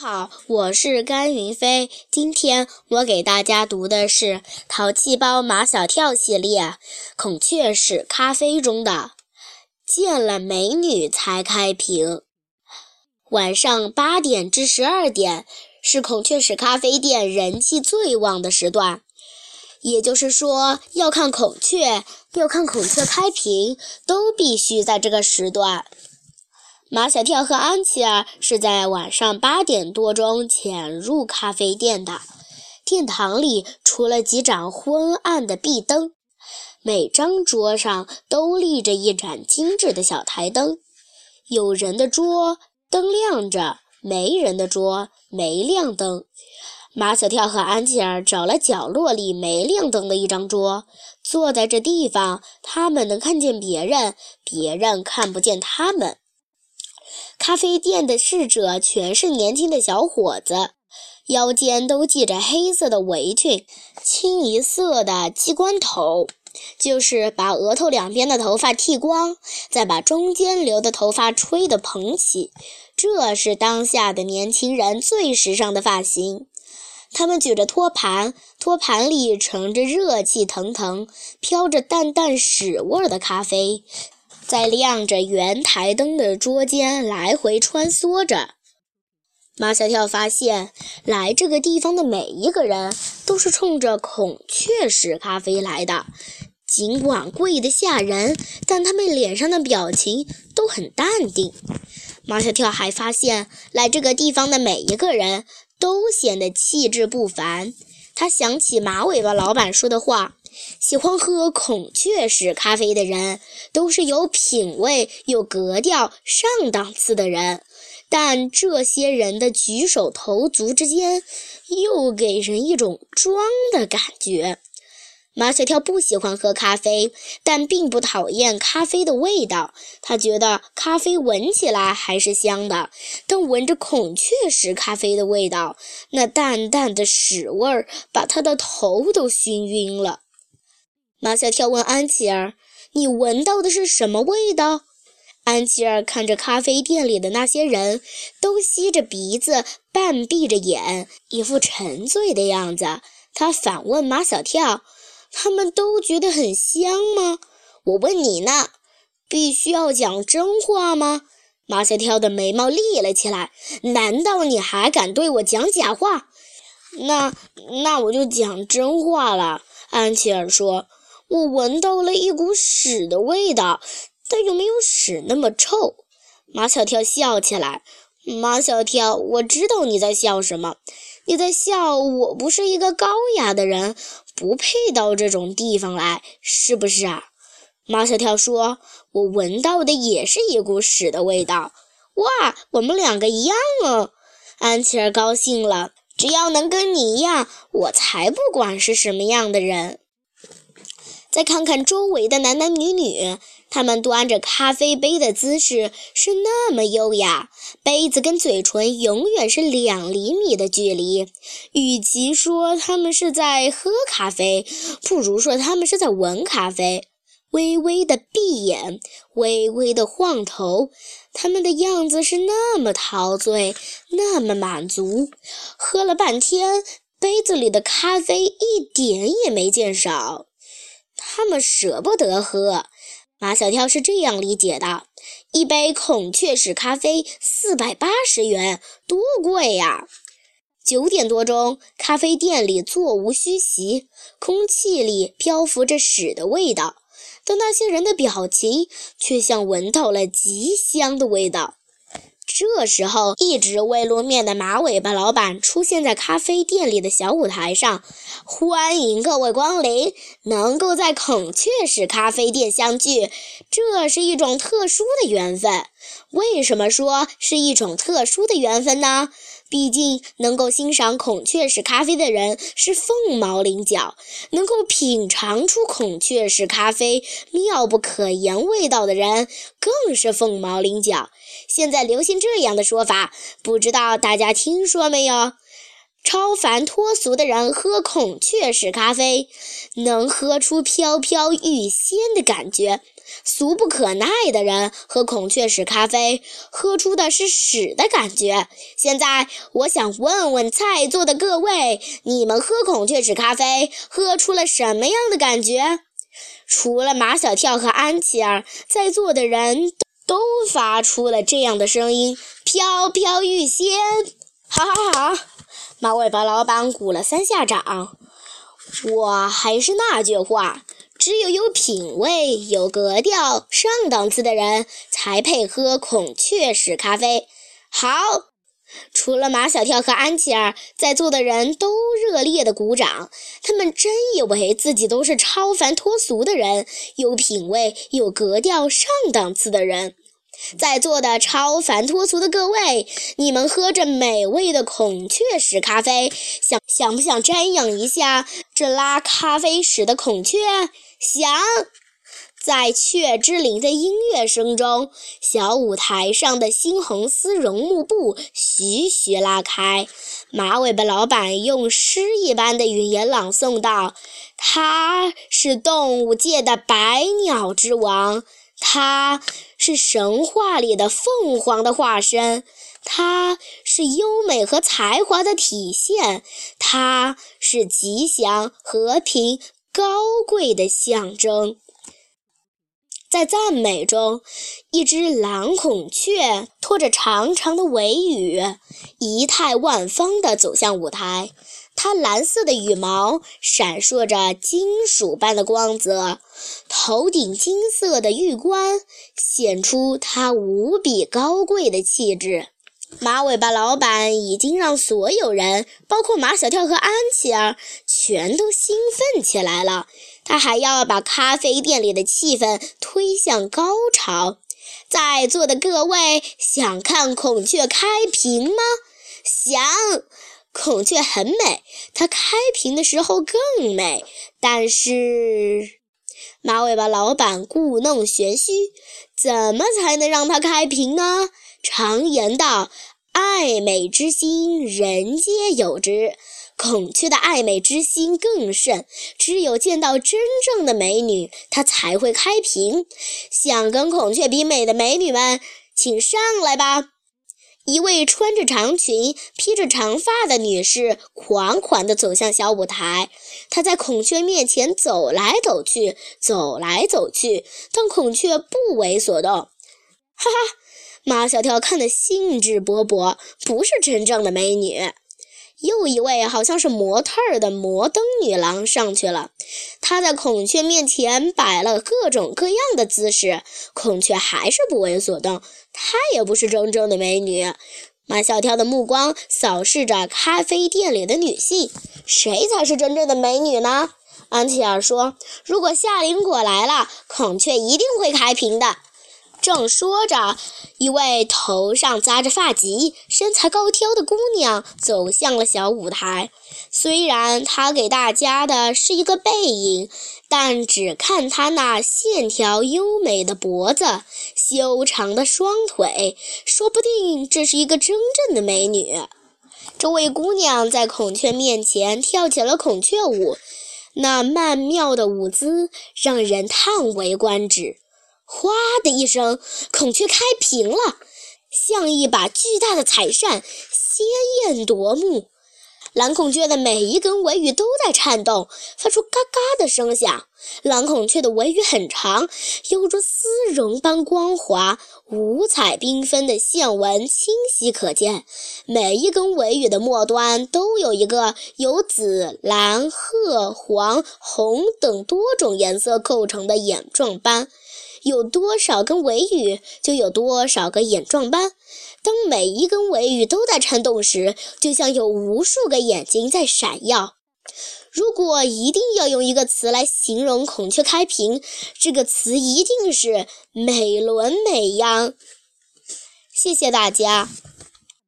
好，我是甘云飞。今天我给大家读的是《淘气包马小跳》系列《孔雀屎咖啡》中的“见了美女才开瓶”。晚上八点至十二点是孔雀石咖啡店人气最旺的时段，也就是说，要看孔雀，要看孔雀开瓶，都必须在这个时段。马小跳和安琪儿是在晚上八点多钟潜入咖啡店的。殿堂里除了几盏昏暗的壁灯，每张桌上都立着一盏精致的小台灯。有人的桌灯亮着，没人的桌没亮灯。马小跳和安琪儿找了角落里没亮灯的一张桌，坐在这地方，他们能看见别人，别人看不见他们。咖啡店的侍者全是年轻的小伙子，腰间都系着黑色的围裙，清一色的鸡冠头，就是把额头两边的头发剃光，再把中间留的头发吹得蓬起，这是当下的年轻人最时尚的发型。他们举着托盘，托盘里盛着热气腾腾、飘着淡淡屎味的咖啡。在亮着圆台灯的桌间来回穿梭着，马小跳发现来这个地方的每一个人都是冲着孔雀石咖啡来的。尽管贵得吓人，但他们脸上的表情都很淡定。马小跳还发现来这个地方的每一个人都显得气质不凡。他想起马尾巴老板说的话。喜欢喝孔雀石咖啡的人，都是有品位、有格调、上档次的人。但这些人的举手投足之间，又给人一种装的感觉。马小跳不喜欢喝咖啡，但并不讨厌咖啡的味道。他觉得咖啡闻起来还是香的，但闻着孔雀石咖啡的味道，那淡淡的屎味儿把他的头都熏晕了。马小跳问安琪儿：“你闻到的是什么味道？”安琪儿看着咖啡店里的那些人，都吸着鼻子，半闭着眼，一副沉醉的样子。他反问马小跳：“他们都觉得很香吗？”我问你呢，必须要讲真话吗？马小跳的眉毛立了起来。难道你还敢对我讲假话？那那我就讲真话了。安琪儿说。我闻到了一股屎的味道，但又没有屎那么臭。马小跳笑起来。马小跳，我知道你在笑什么，你在笑我不是一个高雅的人，不配到这种地方来，是不是啊？马小跳说：“我闻到的也是一股屎的味道。”哇，我们两个一样哦！安琪儿高兴了。只要能跟你一样，我才不管是什么样的人。再看看周围的男男女女，他们端着咖啡杯的姿势是那么优雅，杯子跟嘴唇永远是两厘米的距离。与其说他们是在喝咖啡，不如说他们是在闻咖啡。微微的闭眼，微微的晃头，他们的样子是那么陶醉，那么满足。喝了半天，杯子里的咖啡一点也没见少。他们舍不得喝，马小跳是这样理解的：一杯孔雀屎咖啡四百八十元，多贵呀！九点多钟，咖啡店里座无虚席，空气里漂浮着屎的味道，但那些人的表情却像闻到了极香的味道。这时候，一直未露面的马尾巴老板出现在咖啡店里的小舞台上，欢迎各位光临！能够在孔雀式咖啡店相聚，这是一种特殊的缘分。为什么说是一种特殊的缘分呢？毕竟能够欣赏孔雀石咖啡的人是凤毛麟角，能够品尝出孔雀石咖啡妙不可言味道的人更是凤毛麟角。现在流行这样的说法，不知道大家听说没有？超凡脱俗的人喝孔雀石咖啡，能喝出飘飘欲仙的感觉；俗不可耐的人喝孔雀石咖啡，喝出的是屎的感觉。现在，我想问问在座的各位，你们喝孔雀石咖啡，喝出了什么样的感觉？除了马小跳和安琪儿，在座的人都发出了这样的声音：“飘飘欲仙。”好好好，马尾巴老板鼓了三下掌。我还是那句话，只有有品味、有格调、上档次的人才配喝孔雀石咖啡。好。除了马小跳和安琪儿，在座的人都热烈的鼓掌。他们真以为自己都是超凡脱俗的人，有品味、有格调、上档次的人。在座的超凡脱俗的各位，你们喝着美味的孔雀石咖啡，想想不想瞻仰一下这拉咖啡屎的孔雀？想。在雀之灵的音乐声中，小舞台上的猩红丝绒幕布徐徐拉开。马尾巴老板用诗一般的语言朗诵道：“他是动物界的百鸟之王，他是神话里的凤凰的化身，他是优美和才华的体现，他是吉祥、和平、高贵的象征。”在赞美中，一只蓝孔雀拖着长长的尾羽，仪态万方地走向舞台。它蓝色的羽毛闪烁着金属般的光泽，头顶金色的玉冠显出它无比高贵的气质。马尾巴老板已经让所有人，包括马小跳和安琪儿，全都兴奋起来了。他还要把咖啡店里的气氛推向高潮。在座的各位想看孔雀开屏吗？想。孔雀很美，它开屏的时候更美。但是，马尾巴老板故弄玄虚，怎么才能让它开屏呢？常言道：“爱美之心，人皆有之。”孔雀的爱美之心更甚，只有见到真正的美女，它才会开屏。想跟孔雀比美的美女们，请上来吧！一位穿着长裙、披着长发的女士款款地走向小舞台，她在孔雀面前走来走去，走来走去，但孔雀不为所动。哈哈，马小跳看得兴致勃勃，不是真正的美女。又一位好像是模特儿的摩登女郎上去了，她在孔雀面前摆了各种各样的姿势，孔雀还是不为所动。她也不是真正的美女。马小跳的目光扫视着咖啡店里的女性，谁才是真正的美女呢？安琪儿说：“如果夏林果来了，孔雀一定会开屏的。”正说着，一位头上扎着发髻、身材高挑的姑娘走向了小舞台。虽然她给大家的是一个背影，但只看她那线条优美的脖子、修长的双腿，说不定这是一个真正的美女。这位姑娘在孔雀面前跳起了孔雀舞，那曼妙的舞姿让人叹为观止。哗的一声，孔雀开屏了，像一把巨大的彩扇，鲜艳夺目。蓝孔雀的每一根尾羽都在颤动，发出嘎嘎的声响。蓝孔雀的尾羽很长，犹如丝绒般光滑、五彩缤纷的线纹清晰可见。每一根尾羽的末端都有一个由紫、蓝、褐、黄、红等多种颜色构成的眼状斑。有多少根尾羽，就有多少个眼状斑。当每一根尾羽都在颤动时，就像有无数个眼睛在闪耀。如果一定要用一个词来形容孔雀开屏，这个词一定是美轮美奂。谢谢大家。